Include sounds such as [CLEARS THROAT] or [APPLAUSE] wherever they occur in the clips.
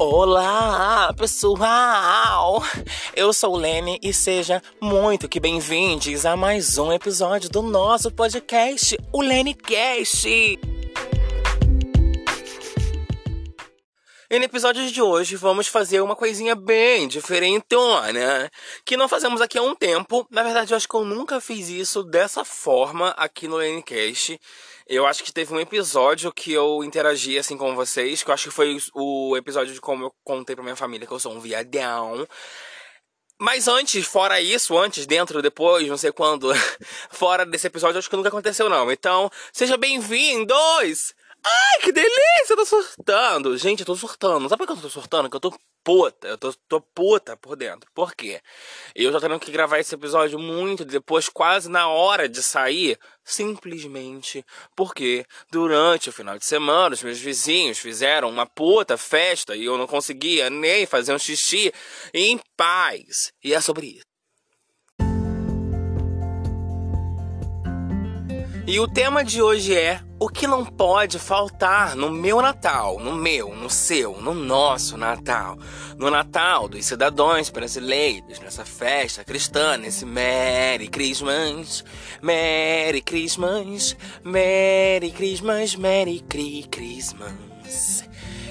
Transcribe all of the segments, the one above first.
Olá, pessoal! Eu sou o Lene e seja muito que bem-vindos a mais um episódio do nosso podcast, o LeneCast! E no episódio de hoje vamos fazer uma coisinha bem diferentona, que não fazemos aqui há um tempo. Na verdade, eu acho que eu nunca fiz isso dessa forma aqui no LeneCast. Eu acho que teve um episódio que eu interagi assim com vocês, que eu acho que foi o episódio de como eu contei pra minha família que eu sou um viadão. Mas antes, fora isso, antes, dentro, depois, não sei quando, [LAUGHS] fora desse episódio, acho que nunca aconteceu não. Então, seja bem-vindos Ai, que delícia, eu tô surtando. Gente, eu tô surtando. Sabe por que eu tô surtando? Que eu tô puta. Eu tô, tô puta por dentro. Por quê? Eu tô tendo que gravar esse episódio muito depois, quase na hora de sair. Simplesmente porque durante o final de semana os meus vizinhos fizeram uma puta festa e eu não conseguia nem fazer um xixi em paz. E é sobre isso. E o tema de hoje é o que não pode faltar no meu Natal, no meu, no seu, no nosso Natal, no Natal dos cidadãos brasileiros, nessa festa cristã, nesse Merry Christmas, Merry Christmas, Merry Christmas, Merry Christmas.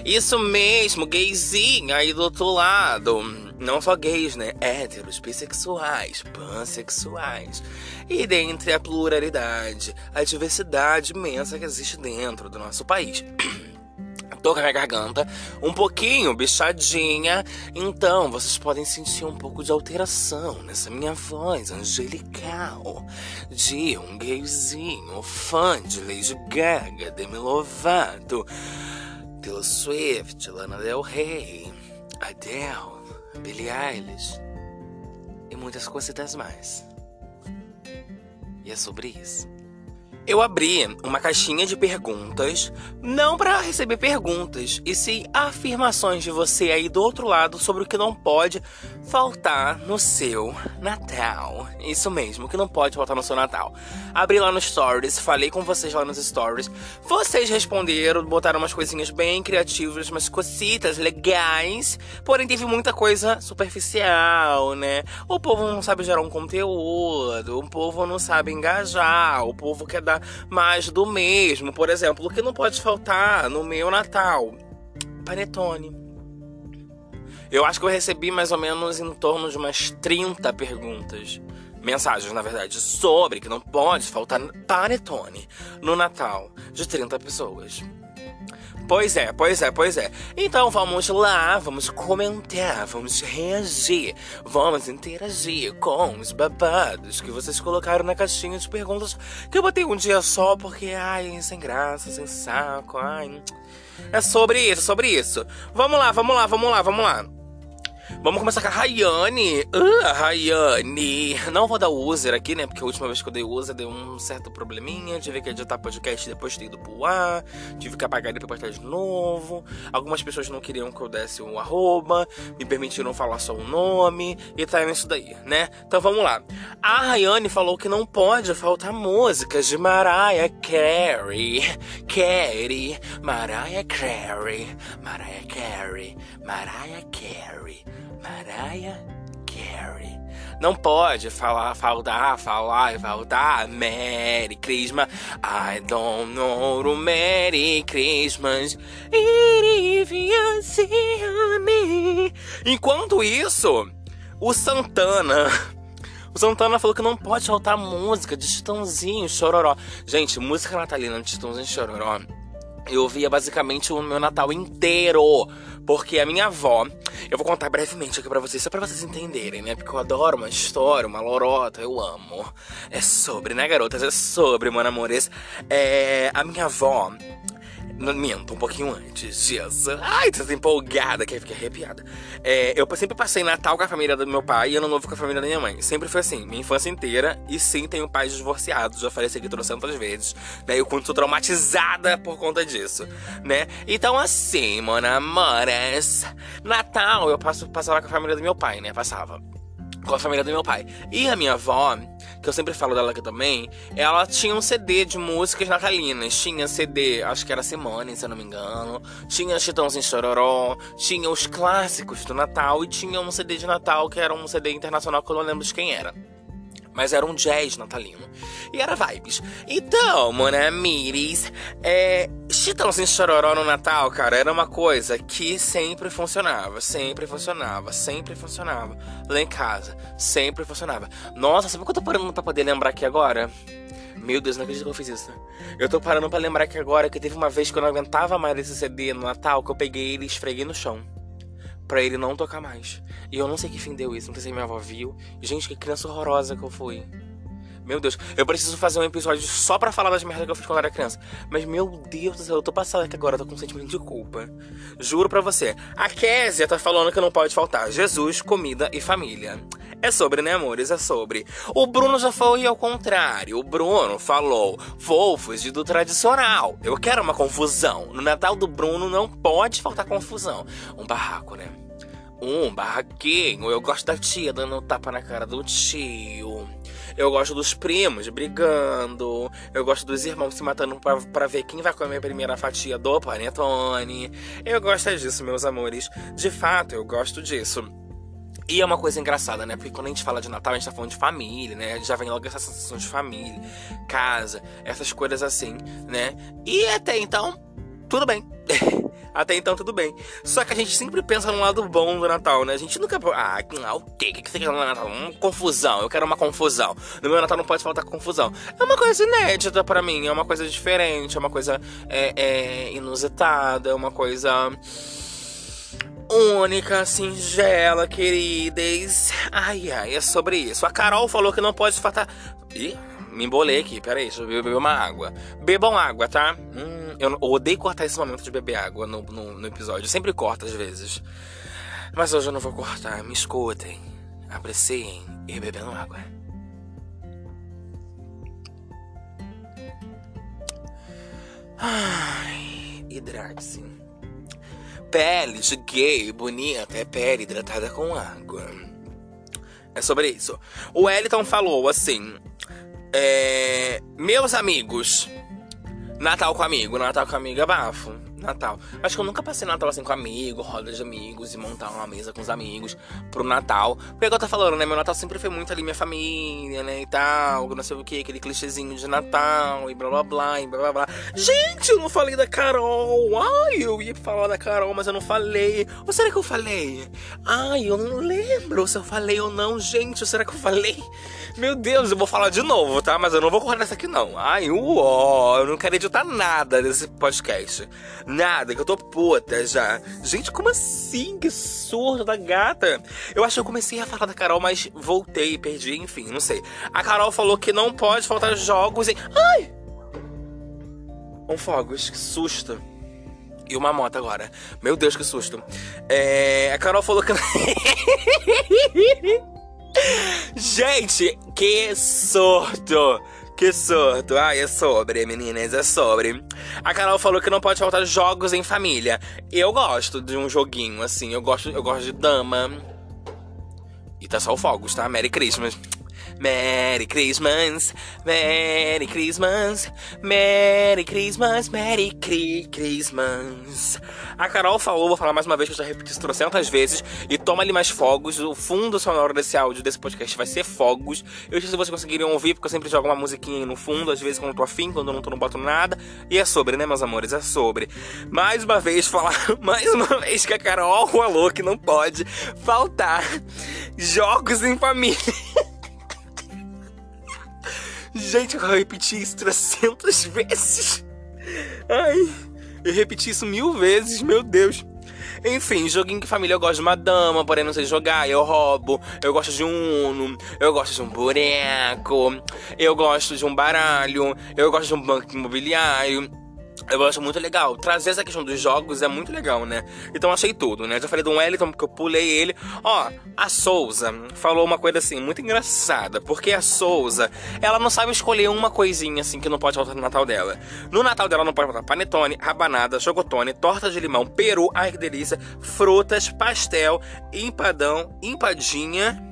Isso mesmo, gayzinho aí do outro lado. Não só gays, né? Héteros, bissexuais, pansexuais. E dentre a pluralidade, a diversidade imensa que existe dentro do nosso país. [CLEARS THROAT] Tô com a minha garganta um pouquinho bichadinha, então vocês podem sentir um pouco de alteração nessa minha voz angelical de um gayzinho fã de Lady Gaga, Demi Lovato, Taylor Swift, Lana Del Rey, Adele, Billie Eilish e muitas coisitas mais. E é sobre isso. Eu abri uma caixinha de perguntas, não para receber perguntas, e sim afirmações de você aí do outro lado sobre o que não pode faltar no seu Natal. Isso mesmo, o que não pode faltar no seu Natal. Abri lá nos stories, falei com vocês lá nos stories. Vocês responderam, botaram umas coisinhas bem criativas, umas cositas legais. Porém, teve muita coisa superficial, né? O povo não sabe gerar um conteúdo, o povo não sabe engajar, o povo quer dar mais do mesmo. Por exemplo, o que não pode faltar no meu Natal? Panetone. Eu acho que eu recebi mais ou menos em torno de umas 30 perguntas, mensagens na verdade, sobre que não pode faltar panetone no Natal de 30 pessoas. Pois é, pois é, pois é. Então vamos lá, vamos comentar, vamos reagir, vamos interagir com os babados que vocês colocaram na caixinha de perguntas que eu botei um dia só porque, ai, sem graça, sem saco, ai. É sobre isso, sobre isso. Vamos lá, vamos lá, vamos lá, vamos lá. Vamos começar com a Rayane. Uh, Rayane. Não vou dar user aqui, né? Porque a última vez que eu dei user deu um certo probleminha. Tive que editar podcast depois de ido pro ar. Tive que apagar ele pra postar de novo. Algumas pessoas não queriam que eu desse um arroba. Me permitiram falar só o nome. E tá nisso daí, né? Então vamos lá. A Rayane falou que não pode faltar músicas de Mariah Carey. Carey. Mariah Carey. Mariah Carey. Mariah Carey. Mariah Carey. Não pode falar, faltar, falar e faltar. Merry Christmas. I don't know Merry Christmas. If you see me. Enquanto isso, o Santana. O Santana falou que não pode faltar música de Titãozinho, Chororó. Gente, música natalina de Titãozinho Chororó eu via basicamente o meu Natal inteiro. Porque a minha avó, eu vou contar brevemente aqui pra vocês, só pra vocês entenderem, né? Porque eu adoro uma história, uma lorota, eu amo. É sobre, né, garotas? É sobre, mano, amores. É. A minha avó, Minto, um pouquinho antes disso. Ai, tô empolgada, que fiquei arrepiada. É, eu sempre passei Natal com a família do meu pai e Ano Novo com a família da minha mãe. Sempre foi assim, minha infância inteira. E sim, tenho pais divorciados, já falei isso aqui trocentas vezes. Né? Eu conto traumatizada por conta disso, né? Então, assim, mano, amoras. Natal eu passo, passava com a família do meu pai, né? Passava com a família do meu pai. E a minha avó que eu sempre falo dela aqui também, ela tinha um CD de músicas natalinas. Tinha CD, acho que era Simone, se eu não me engano. Tinha Chitãozinho Chororó. Tinha os clássicos do Natal. E tinha um CD de Natal que era um CD internacional que eu não lembro de quem era mas era um jazz natalino. E era vibes. Então, Monamiris, é. Chitãozinho Chororó no Natal, cara, era uma coisa que sempre funcionava, sempre funcionava, sempre funcionava. Lá em casa, sempre funcionava. Nossa, sabe o que eu tô parando pra poder lembrar aqui agora? Meu Deus, não acredito que eu fiz isso. Eu tô parando pra lembrar aqui agora que teve uma vez que eu não aguentava mais esse CD no Natal, que eu peguei ele e esfreguei no chão para ele não tocar mais. E eu não sei que fim deu isso, não sei se minha avó viu. Gente, que criança horrorosa que eu fui. Meu Deus, eu preciso fazer um episódio só para falar das merdas que eu fiz quando era criança. Mas, meu Deus do céu, eu tô passada aqui agora, tô com um sentimento de culpa. Juro pra você. A Késia tá falando que não pode faltar Jesus, comida e família. É sobre, né, amores? É sobre. O Bruno já foi ao contrário. O Bruno falou: vou fugir do tradicional. Eu quero uma confusão. No Natal do Bruno não pode faltar confusão. Um barraco, né? Um barraquinho. Eu gosto da tia dando um tapa na cara do tio. Eu gosto dos primos brigando. Eu gosto dos irmãos se matando pra, pra ver quem vai comer a primeira fatia do panetone. Eu gosto disso, meus amores. De fato, eu gosto disso. E é uma coisa engraçada, né? Porque quando a gente fala de Natal, a gente tá falando de família, né? Já vem logo essa sensação de família, casa, essas coisas assim, né? E até então, tudo bem. [LAUGHS] Até então, tudo bem. Só que a gente sempre pensa no lado bom do Natal, né? A gente nunca. Ah, o quê? O que você quer no Natal? Uma confusão. Eu quero uma confusão. No meu Natal não pode faltar confusão. É uma coisa inédita para mim. É uma coisa diferente. É uma coisa é, é, inusitada. É uma coisa única, singela, queridas. Ai, ai, é sobre isso. A Carol falou que não pode faltar. Ih, me embolei aqui, peraí, deixa eu beber uma água. Bebam água, tá? Hum, eu odeio cortar esse momento de beber água no, no, no episódio. Eu sempre corto às vezes. Mas hoje eu não vou cortar. Me escutem, apreciem e bebendo água. Ai, hidrate-se. Pele de gay bonita é pele hidratada com água. É sobre isso. O Wellington falou assim: é, meus amigos, Natal com amigo, Natal com amigo é bafo. Natal. Acho que eu nunca passei Natal assim com amigo, roda de amigos e montar uma mesa com os amigos pro Natal. Porque é igual tá falando, né? Meu Natal sempre foi muito ali minha família, né? E tal, não sei o que, aquele clichêzinho de Natal e blá blá blá e blá blá blá. Gente, eu não falei da Carol. Ai, eu ia falar da Carol, mas eu não falei. Ou será que eu falei? Ai, eu não lembro se eu falei ou não, gente. Ou será que eu falei? Meu Deus, eu vou falar de novo, tá? Mas eu não vou correr nessa aqui, não. Ai, uó, eu não quero editar nada desse podcast. Nada, que eu tô puta já. Gente, como assim? Que surdo da gata. Eu acho que eu comecei a falar da Carol, mas voltei perdi, enfim, não sei. A Carol falou que não pode faltar jogos em. Ai! Um fogos, que susto. E uma moto agora. Meu Deus, que susto. É... A Carol falou que. [LAUGHS] Gente, que sorto! Que sorto! Ai, é sobre, meninas, é sobre. A Carol falou que não pode faltar jogos em família. Eu gosto de um joguinho, assim. Eu gosto, eu gosto de dama. E tá só o fogos, tá? Merry Christmas. Merry Christmas, Merry Christmas, Merry Christmas, Merry Christmas. A Carol falou, vou falar mais uma vez que eu já repeti trocentas vezes. E toma ali mais fogos. O fundo sonoro desse áudio, desse podcast, vai ser fogos. Eu sei se vocês conseguiriam ouvir, porque eu sempre jogo uma musiquinha aí no fundo, às vezes quando eu tô afim, quando eu não tô, não boto nada. E é sobre, né, meus amores? É sobre. Mais uma vez, falar, [LAUGHS] mais uma vez que a Carol falou que não pode faltar jogos em família. [LAUGHS] Gente, eu repeti isso 300 [LAUGHS] vezes. Ai, eu repeti isso mil vezes, meu Deus. Enfim, joguinho que família eu gosto de uma dama, porém não sei jogar, eu roubo. Eu gosto de um Uno, eu gosto de um boneco, eu gosto de um baralho, eu gosto de um banco imobiliário. Eu acho muito legal. Trazer essa questão dos jogos é muito legal, né? Então achei tudo, né? Já falei do Wellington, porque eu pulei ele. Ó, a Souza falou uma coisa assim, muito engraçada. Porque a Souza, ela não sabe escolher uma coisinha assim que não pode faltar no Natal dela. No Natal dela não pode faltar panetone, rabanada, chocotone, torta de limão, peru, ai que delícia, frutas, pastel, empadão, empadinha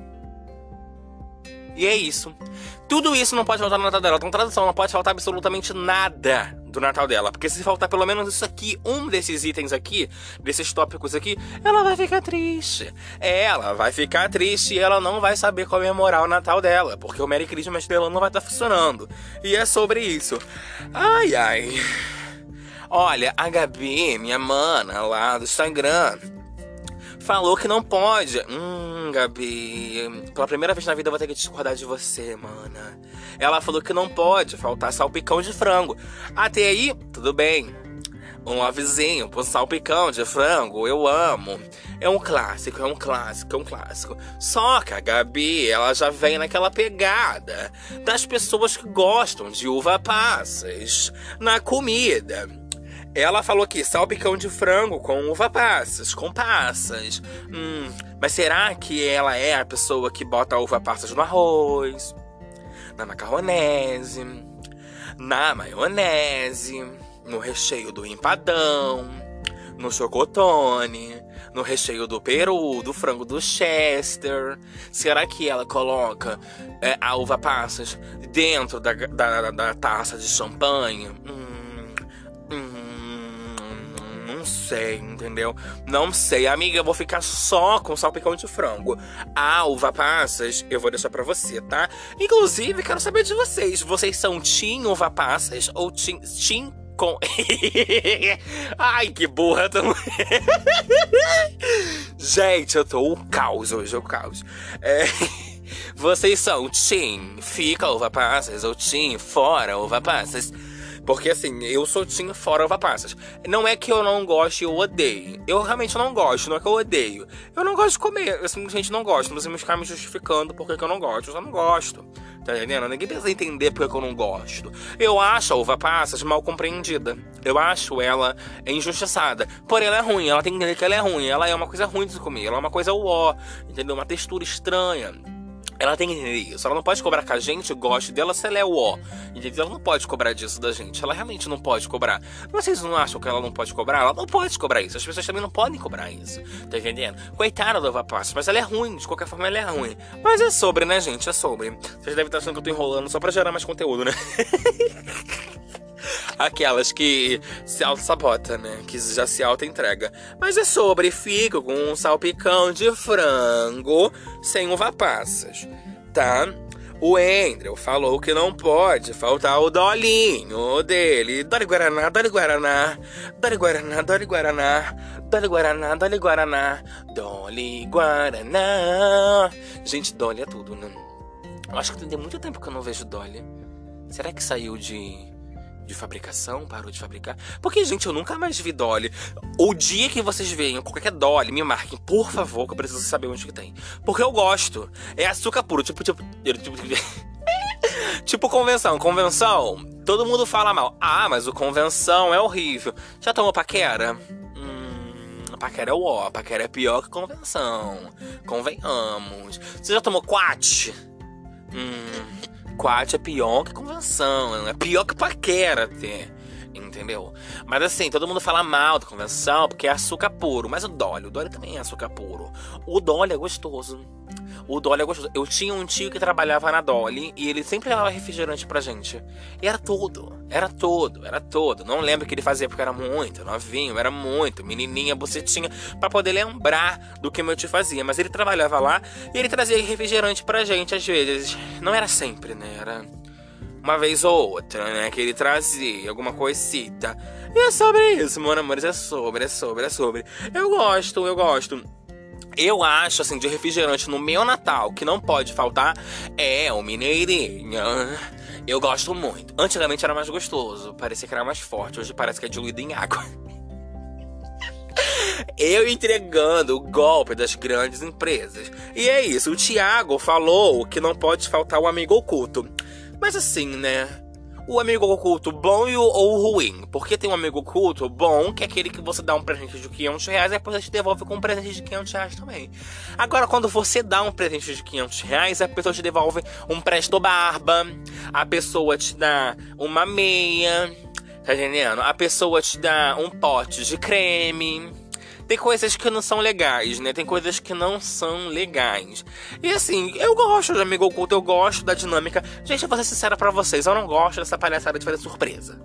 E é isso. Tudo isso não pode faltar no Natal dela. Então, tradução, não pode faltar absolutamente nada do Natal dela. Porque se faltar pelo menos isso aqui, um desses itens aqui, desses tópicos aqui, ela vai ficar triste. Ela vai ficar triste e ela não vai saber comemorar o Natal dela. Porque o Merry Christmas dela não vai estar tá funcionando. E é sobre isso. Ai, ai. Olha, a Gabi, minha mana lá do Instagram, falou que não pode. Hum, Gabi, pela primeira vez na vida eu vou ter que discordar de você, mana. Ela falou que não pode faltar salpicão de frango. Até aí, tudo bem. Um lovezinho pro salpicão de frango, eu amo. É um clássico, é um clássico, é um clássico. Só que a Gabi, ela já vem naquela pegada das pessoas que gostam de uva passas na comida. Ela falou que salpicão de frango com uva passas, com passas. Hum, mas será que ela é a pessoa que bota uva passas no arroz, na macarronese, na maionese, no recheio do empadão, no chocotone, no recheio do peru, do frango do Chester? Será que ela coloca é, a uva passas dentro da, da, da taça de champanhe? Hum, hum, não sei, entendeu? Não sei. Amiga, eu vou ficar só com salpicão de frango. A uva passas, eu vou deixar pra você, tá? Inclusive, quero saber de vocês. Vocês são Tim uva passas ou Tim, tim com. [LAUGHS] Ai, que burra também. [LAUGHS] Gente, eu tô o caos hoje, o caos. É... [LAUGHS] Vocês são Tim, fica uva passas ou Tim, fora uva passas. Porque assim, eu sou tinha fora passas. Não é que eu não goste, eu odeio. Eu realmente não gosto, não é que eu odeio. Eu não gosto de comer, eu simplesmente não gosto. Não precisa ficar me justificando porque eu não gosto. Eu só não gosto. Tá entendendo? Ninguém precisa entender porque eu não gosto. Eu acho a uva passas mal compreendida. Eu acho ela injustiçada. Porém, ela é ruim. Ela tem que entender que ela é ruim. Ela é uma coisa ruim de comer. Ela é uma coisa uó. Entendeu? Uma textura estranha. Ela tem isso. Ela não pode cobrar que a gente goste dela se ela é o ó. Entendeu? Ela não pode cobrar disso da gente. Ela realmente não pode cobrar. Vocês não acham que ela não pode cobrar? Ela não pode cobrar isso. As pessoas também não podem cobrar isso. Tá entendendo? Coitada da Eva mas ela é ruim. De qualquer forma, ela é ruim. Mas é sobre, né, gente? É sobre. Vocês devem estar achando que eu tô enrolando só pra gerar mais conteúdo, né? [LAUGHS] Aquelas que se auto-sabota, né? Que já se auto-entrega. Mas é sobre fico com um salpicão de frango sem uva passas, tá? O Andrew falou que não pode faltar o dolinho dele. Dole Guaraná, Dole Guaraná, Dole Guaraná, Dole Guaraná, Dole Guaraná, Dole Guaraná, Dole Guaraná. Gente, Dolly é tudo, né? Eu acho que tem muito tempo que eu não vejo Dolly. Será que saiu de de fabricação, parou de fabricar. Porque, gente, eu nunca mais vi Dolly. O dia que vocês veem qualquer Dolly, me marquem, por favor, que eu preciso saber onde que tem. Porque eu gosto. É açúcar puro, tipo, tipo. Tipo, [LAUGHS] tipo convenção. Convenção, todo mundo fala mal. Ah, mas o convenção é horrível. Já tomou paquera? Hum, paquera é o ó, paquera é pior que convenção. Convenhamos. Você já tomou quat? Hum. Quat é pior que convenção, é pior que paquera até. Entendeu? Mas assim, todo mundo fala mal da convenção porque é açúcar puro. Mas o Dolly, o Dolly também é açúcar puro. O Dolly é gostoso. O Dolly é gostoso. Eu tinha um tio que trabalhava na Dolly e ele sempre levava refrigerante pra gente. E era tudo, era tudo, era tudo. Não lembro o que ele fazia porque era muito novinho, era muito, menininha, bucetinha, para poder lembrar do que meu tio fazia. Mas ele trabalhava lá e ele trazia refrigerante pra gente às vezes. Não era sempre, né? Era uma vez ou outra, né? Que ele trazia alguma coisita. E é sobre isso, meu amor. É sobre, é sobre, é sobre. Eu gosto, eu gosto. Eu acho, assim, de refrigerante no meu Natal, que não pode faltar, é o Mineirinho. Eu gosto muito. Antigamente era mais gostoso, parecia que era mais forte. Hoje parece que é diluído em água. [LAUGHS] Eu entregando o golpe das grandes empresas. E é isso, o Thiago falou que não pode faltar o amigo oculto. Mas assim, né? O amigo oculto bom e o, ou ruim. Porque tem um amigo oculto bom, que é aquele que você dá um presente de 500 reais e depois te devolve com um presente de 500 reais também. Agora, quando você dá um presente de 500 reais, a pessoa te devolve um presto barba, a pessoa te dá uma meia, tá entendendo? A pessoa te dá um pote de creme. Tem coisas que não são legais, né? Tem coisas que não são legais. E assim, eu gosto de amigo oculto, eu gosto da dinâmica. Gente, eu vou ser sincera pra vocês, eu não gosto dessa palhaçada de fazer surpresa.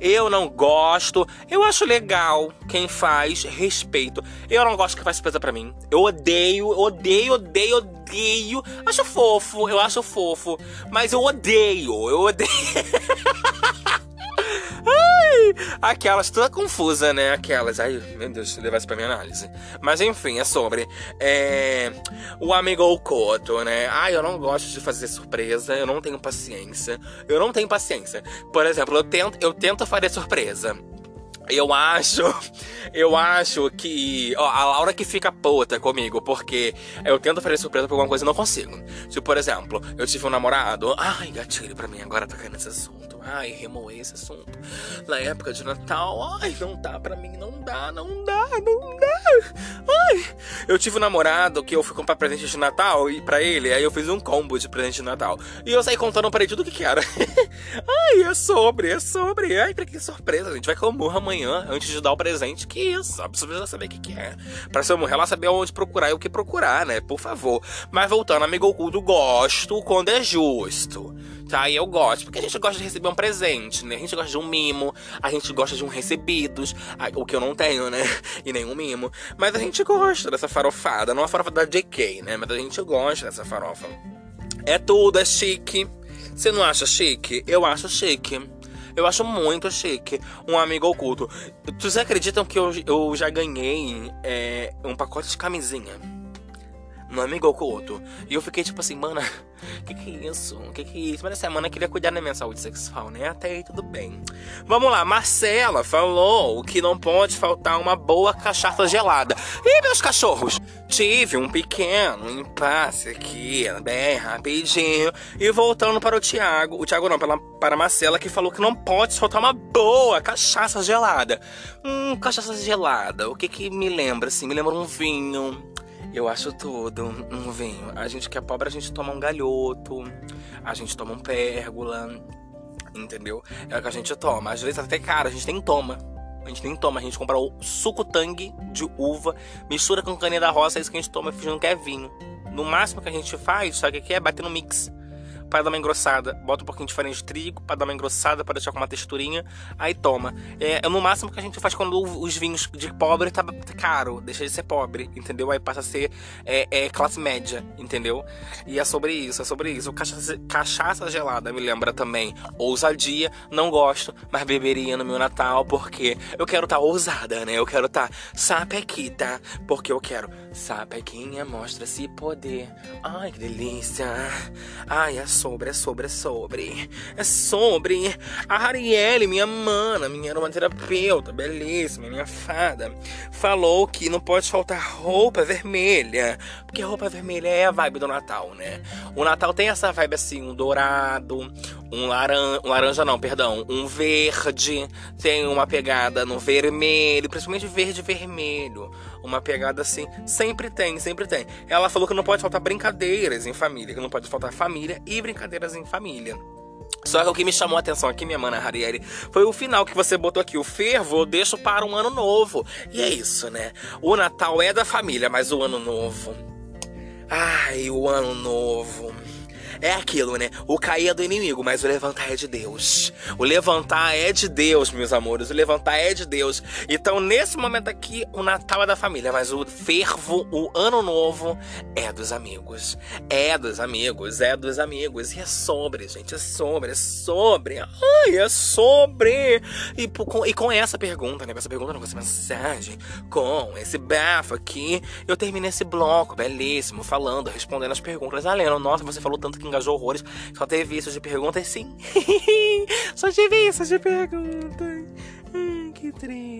Eu não gosto. Eu acho legal quem faz, respeito. Eu não gosto que faz surpresa pra mim. Eu odeio, odeio, odeio, odeio. Acho fofo, eu acho fofo. Mas eu odeio, eu odeio. [LAUGHS] Ai, aquelas toda confusa, né? Aquelas. Ai, meu Deus, se levar isso pra minha análise. Mas enfim, é sobre. É, o amigo oculto, né? Ai, eu não gosto de fazer surpresa, eu não tenho paciência. Eu não tenho paciência. Por exemplo, eu tento, eu tento fazer surpresa. Eu acho, eu acho que. Ó, a Laura que fica puta comigo, porque eu tento fazer surpresa por alguma coisa e não consigo. Tipo, por exemplo, eu tive um namorado. Ai, gatilho pra mim, agora tá caindo nesse assunto. Ai, remoer esse assunto. Na época de Natal, ai, não dá pra mim, não dá, não dá, não dá. Ai, [LAUGHS] eu tive um namorado que eu fui comprar presente de Natal e para ele, aí eu fiz um combo de presente de Natal. E eu saí contando pra ele tudo o que que era. [LAUGHS] ai, é sobre, é sobre. Ai, que surpresa, a gente vai comer amanhã antes de dar o presente. Que isso, precisa saber o que que é. Pra se morrer, ela saber onde procurar e o que procurar, né? Por favor. Mas voltando, amigo oculto, gosto quando é justo tá? E eu gosto, porque a gente gosta de receber um presente, né? A gente gosta de um mimo, a gente gosta de um recebidos, o que eu não tenho, né? [LAUGHS] E nenhum mimo. Mas a gente gosta dessa farofada, não a farofa da JK, né? Mas a gente gosta dessa farofa. É tudo, é chique. Você não acha chique? Eu acho chique. Eu acho muito chique. Um amigo oculto. Vocês acreditam que eu, eu já ganhei é, um pacote de camisinha? No amigo oculto. E eu fiquei tipo assim, mano, [LAUGHS] que que é isso? Que que é isso? Mas essa semana queria cuidar da minha saúde sexual, né? Até aí tudo bem. Vamos lá, Marcela falou que não pode faltar uma boa cachaça gelada. E meus cachorros? Tive um pequeno impasse aqui, bem rapidinho. E voltando para o Thiago, o Thiago não, para, para a Marcela, que falou que não pode faltar uma boa cachaça gelada. Hum, cachaça gelada, o que que me lembra, assim? Me lembra um vinho eu acho tudo um vinho. A gente que é pobre, a gente toma um galhoto, a gente toma um pérgola, entendeu? É o que a gente toma. Às vezes até caro, a gente nem toma. A gente nem toma, a gente compra o suco tangue de uva, mistura com caninha da roça, é isso que a gente toma fingindo que é vinho. No máximo que a gente faz, sabe o que é? Bater no mix para dar uma engrossada. Bota um pouquinho de farinha de trigo para dar uma engrossada, para deixar com uma texturinha. Aí toma. É, é no máximo que a gente faz quando os vinhos de pobre tá caro, deixa de ser pobre, entendeu? Aí passa a ser é, é, classe média, entendeu? E é sobre isso, é sobre isso. Cachaça, cachaça gelada me lembra também ousadia. Não gosto, mas beberia no meu Natal porque eu quero estar tá ousada, né? Eu quero estar tá sapequita, porque eu quero sapequinha mostra-se poder. Ai, que delícia. Ai, é sobre, é sobre, é sobre. É sobre a Arielle, minha mana, minha aromaterapeuta, belíssima, minha fada, falou que não pode faltar roupa vermelha. Porque roupa vermelha é a vibe do Natal, né? O Natal tem essa vibe assim, um dourado, um laranja, um laranja não, perdão, um verde, tem uma pegada no vermelho, principalmente verde vermelho. Uma pegada assim, sempre tem, sempre tem. Ela falou que não pode faltar brincadeiras em família, que não pode faltar família e brincadeiras em família. Só que o que me chamou a atenção aqui, minha mana Harieri, foi o final que você botou aqui. O fervo eu deixo para um ano novo. E é isso, né? O Natal é da família, mas o ano novo. Ai, o ano novo. É aquilo, né? O cair é do inimigo, mas o levantar é de Deus. O levantar é de Deus, meus amores. O levantar é de Deus. Então, nesse momento aqui, o Natal é da família, mas o fervo, o ano novo, é dos amigos. É dos amigos, é dos amigos. E é sobre, gente. É sobre, é sobre. Ai, é sobre. E com, e com essa pergunta, né? Com essa pergunta, não, com essa mensagem, com esse bafo aqui, eu terminei esse bloco belíssimo, falando, respondendo as perguntas. Ah, Lena, nossa, você falou tanto que engajou horrores. Só teve isso de perguntas, sim. [LAUGHS] Só tive isso de perguntas. que triste.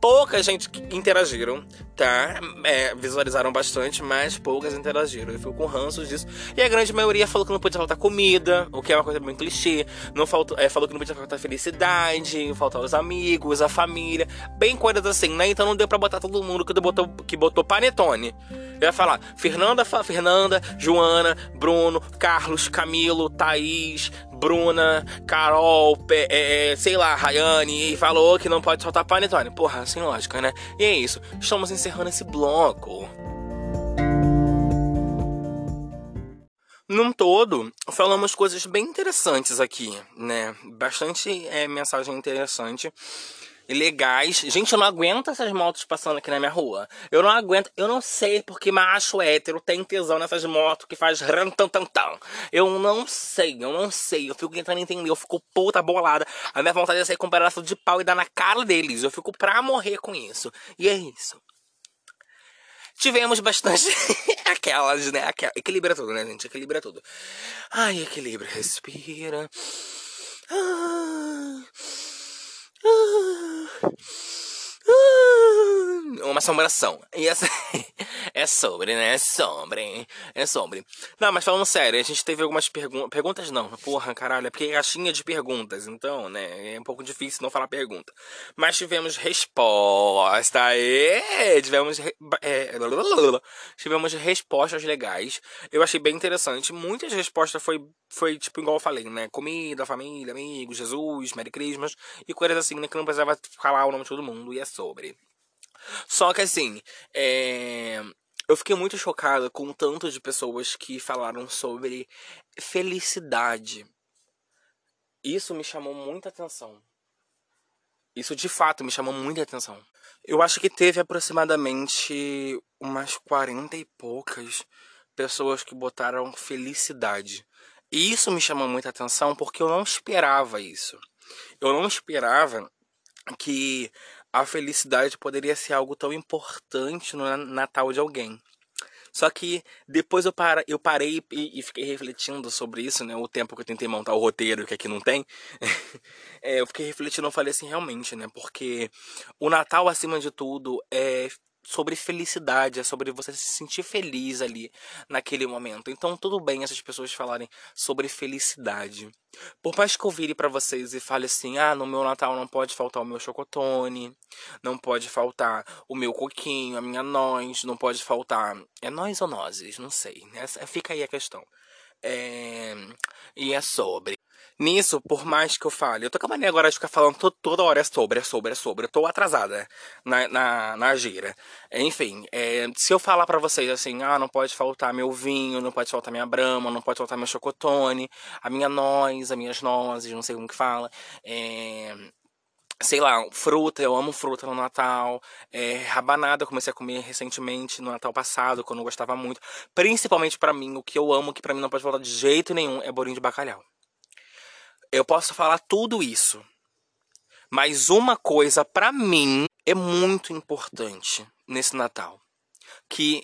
Pouca gente interagiram, tá? É, visualizaram bastante, mas poucas interagiram. Eu fico com ranços disso. E a grande maioria falou que não podia faltar comida, o que é uma coisa bem clichê. Não faltou, é, falou que não podia faltar felicidade, faltar os amigos, a família. Bem coisas assim, né? Então não deu pra botar todo mundo que botou, que botou panetone Eu ia falar Fernanda, Fernanda, Joana, Bruno, Carlos, Camilo, Thaís, Bruna, Carol, é, é, sei lá, Rayane, e falou que não pode soltar panetone. Porra, sem lógica, né? E é isso. Estamos encerrando esse bloco. Num todo, falamos coisas bem interessantes aqui, né? Bastante é, mensagem interessante legais. Gente, eu não aguento essas motos passando aqui na minha rua. Eu não aguento. Eu não sei porque macho hétero tem tesão nessas motos que faz rantantantan. Eu não sei, eu não sei. Eu fico tentando entender. Eu fico puta bolada. A minha vontade é sair com um pedaço de pau e dar na cara deles. Eu fico pra morrer com isso. E é isso. Tivemos bastante. [LAUGHS] aquelas, né? Aquela... Equilibra tudo, né, gente? Equilibra tudo. Ai, equilibra. Respira. Ah. Oh. [SIGHS] Uma assombração. E essa [LAUGHS] é sobre, né? É sobre. É sobre. Não, mas falando sério, a gente teve algumas perguntas. Perguntas não, porra, caralho. É porque é caixinha de perguntas. Então, né? É um pouco difícil não falar pergunta. Mas tivemos resposta. E tivemos. É, tivemos respostas legais. Eu achei bem interessante. Muitas respostas foi, foi tipo, igual eu falei, né? Comida, família, amigos, Jesus, Merry Christmas. E coisas assim, né? Que não precisava falar o nome de todo mundo. E é sobre. Só que assim, é... eu fiquei muito chocada com o tanto de pessoas que falaram sobre felicidade. Isso me chamou muita atenção. Isso de fato me chamou muita atenção. Eu acho que teve aproximadamente umas 40 e poucas pessoas que botaram felicidade. E isso me chamou muita atenção porque eu não esperava isso. Eu não esperava que a felicidade poderia ser algo tão importante no Natal de alguém. Só que depois eu, para, eu parei e, e, fiquei refletindo sobre isso, né? O tempo que eu tentei montar o roteiro, que aqui não tem. [LAUGHS] é, eu fiquei refletindo, eu falei assim, realmente, né? Porque o Natal, acima de tudo, é sobre felicidade, é sobre você se sentir feliz ali naquele momento. Então, tudo bem essas pessoas falarem sobre felicidade. Por mais que eu vire para vocês e fale assim: "Ah, no meu Natal não pode faltar o meu chocotone, não pode faltar o meu coquinho, a minha noz, não pode faltar é nós ou nozes, não sei. Essa, fica aí a questão. É, e é sobre Nisso, por mais que eu fale, eu tô com a mania agora de ficar falando to toda hora é sobre, é sobre, é sobre. Eu tô atrasada na, na, na gira. Enfim, é, se eu falar para vocês assim, ah, não pode faltar meu vinho, não pode faltar minha brama, não pode faltar meu chocotone, a minha noz, as minhas nozes, não sei como que fala. É, sei lá, fruta, eu amo fruta no Natal. É, rabanada, eu comecei a comer recentemente no Natal passado, quando eu gostava muito. Principalmente para mim, o que eu amo, que para mim não pode faltar de jeito nenhum, é bolinho de bacalhau. Eu posso falar tudo isso. Mas uma coisa para mim é muito importante nesse Natal, que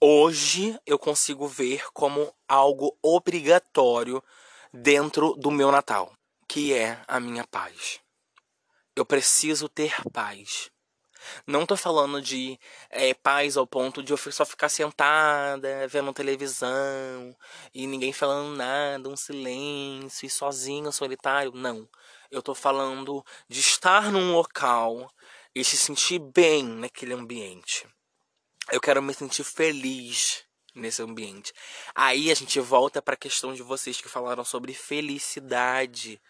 hoje eu consigo ver como algo obrigatório dentro do meu Natal, que é a minha paz. Eu preciso ter paz. Não tô falando de é, paz ao ponto de eu só ficar sentada, vendo televisão e ninguém falando nada, um silêncio e sozinho, solitário. Não. Eu tô falando de estar num local e se sentir bem naquele ambiente. Eu quero me sentir feliz nesse ambiente. Aí a gente volta para a questão de vocês que falaram sobre felicidade.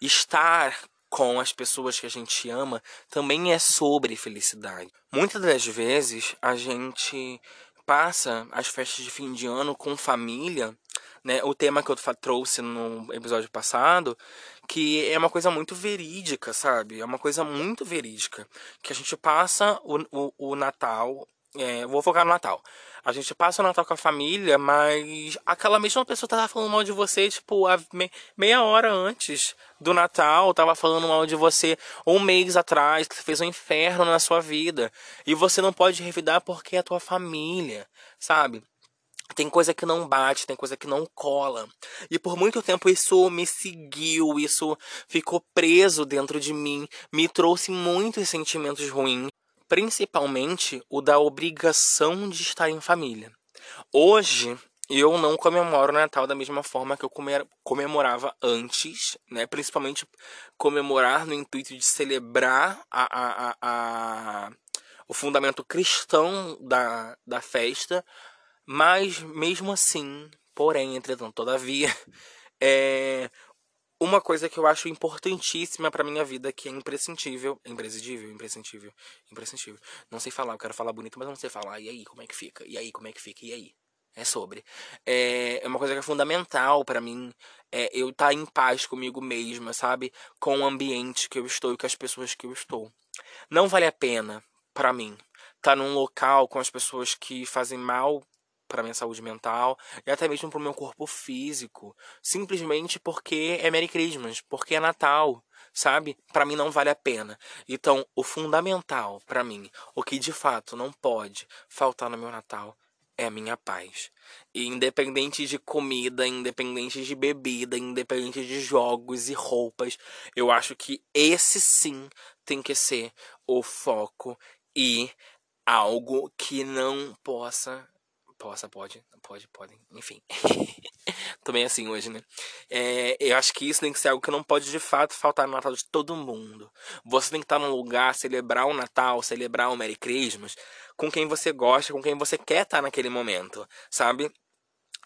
Estar com as pessoas que a gente ama também é sobre felicidade. Muitas das vezes a gente passa as festas de fim de ano com família, né? O tema que eu trouxe no episódio passado, que é uma coisa muito verídica, sabe? É uma coisa muito verídica. Que a gente passa o, o, o Natal é, vou focar no Natal. A gente passa o Natal com a família, mas aquela mesma pessoa tava falando mal de você, tipo, me, meia hora antes do Natal, tava falando mal de você um mês atrás, que fez um inferno na sua vida. E você não pode revidar porque é a tua família, sabe? Tem coisa que não bate, tem coisa que não cola. E por muito tempo isso me seguiu, isso ficou preso dentro de mim, me trouxe muitos sentimentos ruins principalmente o da obrigação de estar em família. Hoje, eu não comemoro o Natal da mesma forma que eu comemorava antes, né? Principalmente comemorar no intuito de celebrar a, a, a, o fundamento cristão da, da festa, mas mesmo assim, porém, entretanto, todavia, [LAUGHS] é uma coisa que eu acho importantíssima para minha vida, que é imprescindível, imprescindível, imprescindível, imprescindível. Não sei falar, eu quero falar bonito, mas não sei falar. E aí, como é que fica? E aí, como é que fica? E aí? É sobre. É, é uma coisa que é fundamental para mim. É eu estar tá em paz comigo mesma, sabe? Com o ambiente que eu estou e com as pessoas que eu estou. Não vale a pena, para mim, estar tá num local com as pessoas que fazem mal para minha saúde mental e até mesmo para o meu corpo físico, simplesmente porque é Merry Christmas, porque é Natal, sabe? Para mim não vale a pena. Então, o fundamental para mim, o que de fato não pode faltar no meu Natal é a minha paz. E independente de comida, independente de bebida, independente de jogos e roupas, eu acho que esse sim tem que ser o foco e algo que não possa Possa, pode, pode, podem, enfim. [LAUGHS] Tô bem assim hoje, né? É, eu acho que isso tem que ser algo que não pode de fato faltar no Natal de todo mundo. Você tem que estar num lugar, celebrar o Natal, celebrar o Merry Christmas com quem você gosta, com quem você quer estar naquele momento, sabe?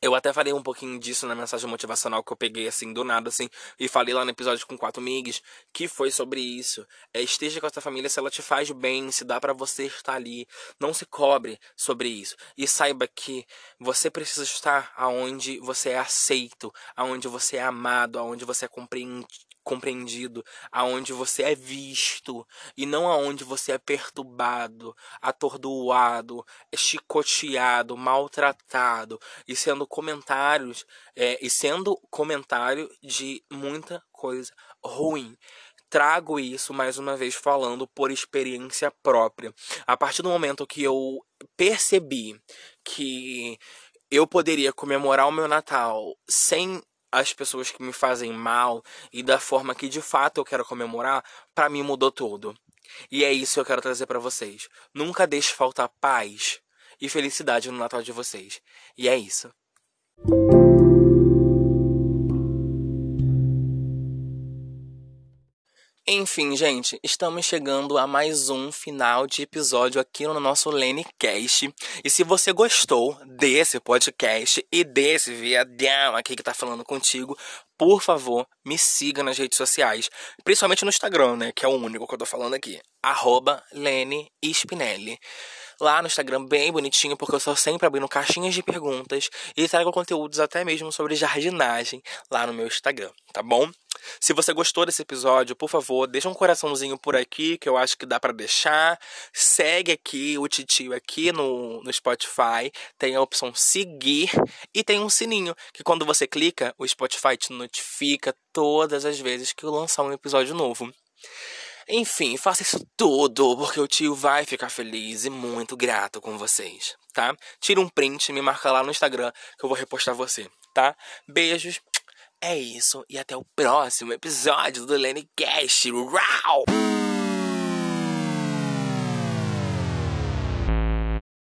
Eu até falei um pouquinho disso na mensagem motivacional que eu peguei assim do nada assim e falei lá no episódio com quatro migs que foi sobre isso. É, esteja com a sua família se ela te faz bem, se dá para você estar ali, não se cobre sobre isso. E saiba que você precisa estar aonde você é aceito, aonde você é amado, aonde você é compreendido compreendido, aonde você é visto e não aonde você é perturbado, atordoado, chicoteado, maltratado e sendo comentários é, e sendo comentário de muita coisa ruim. Trago isso mais uma vez falando por experiência própria. A partir do momento que eu percebi que eu poderia comemorar o meu Natal sem as pessoas que me fazem mal e da forma que de fato eu quero comemorar, para mim mudou tudo. E é isso que eu quero trazer para vocês. Nunca deixe faltar paz e felicidade no Natal de vocês. E é isso. Enfim, gente, estamos chegando a mais um final de episódio aqui no nosso LeneCast. E se você gostou desse podcast e desse viadão aqui que tá falando contigo, por favor, me siga nas redes sociais, principalmente no Instagram, né, que é o único que eu tô falando aqui, arroba Lene Spinelli lá no Instagram bem bonitinho, porque eu estou sempre abrindo caixinhas de perguntas e trago conteúdos até mesmo sobre jardinagem lá no meu Instagram, tá bom? Se você gostou desse episódio, por favor, deixa um coraçãozinho por aqui, que eu acho que dá para deixar. Segue aqui o Titio aqui no, no Spotify. Tem a opção seguir e tem um sininho, que quando você clica, o Spotify te notifica todas as vezes que eu lançar um episódio novo. Enfim, faça isso tudo, porque o tio vai ficar feliz e muito grato com vocês, tá? Tira um print e me marca lá no Instagram que eu vou repostar você, tá? Beijos é isso, e até o próximo episódio do Lenny Cash. Uau!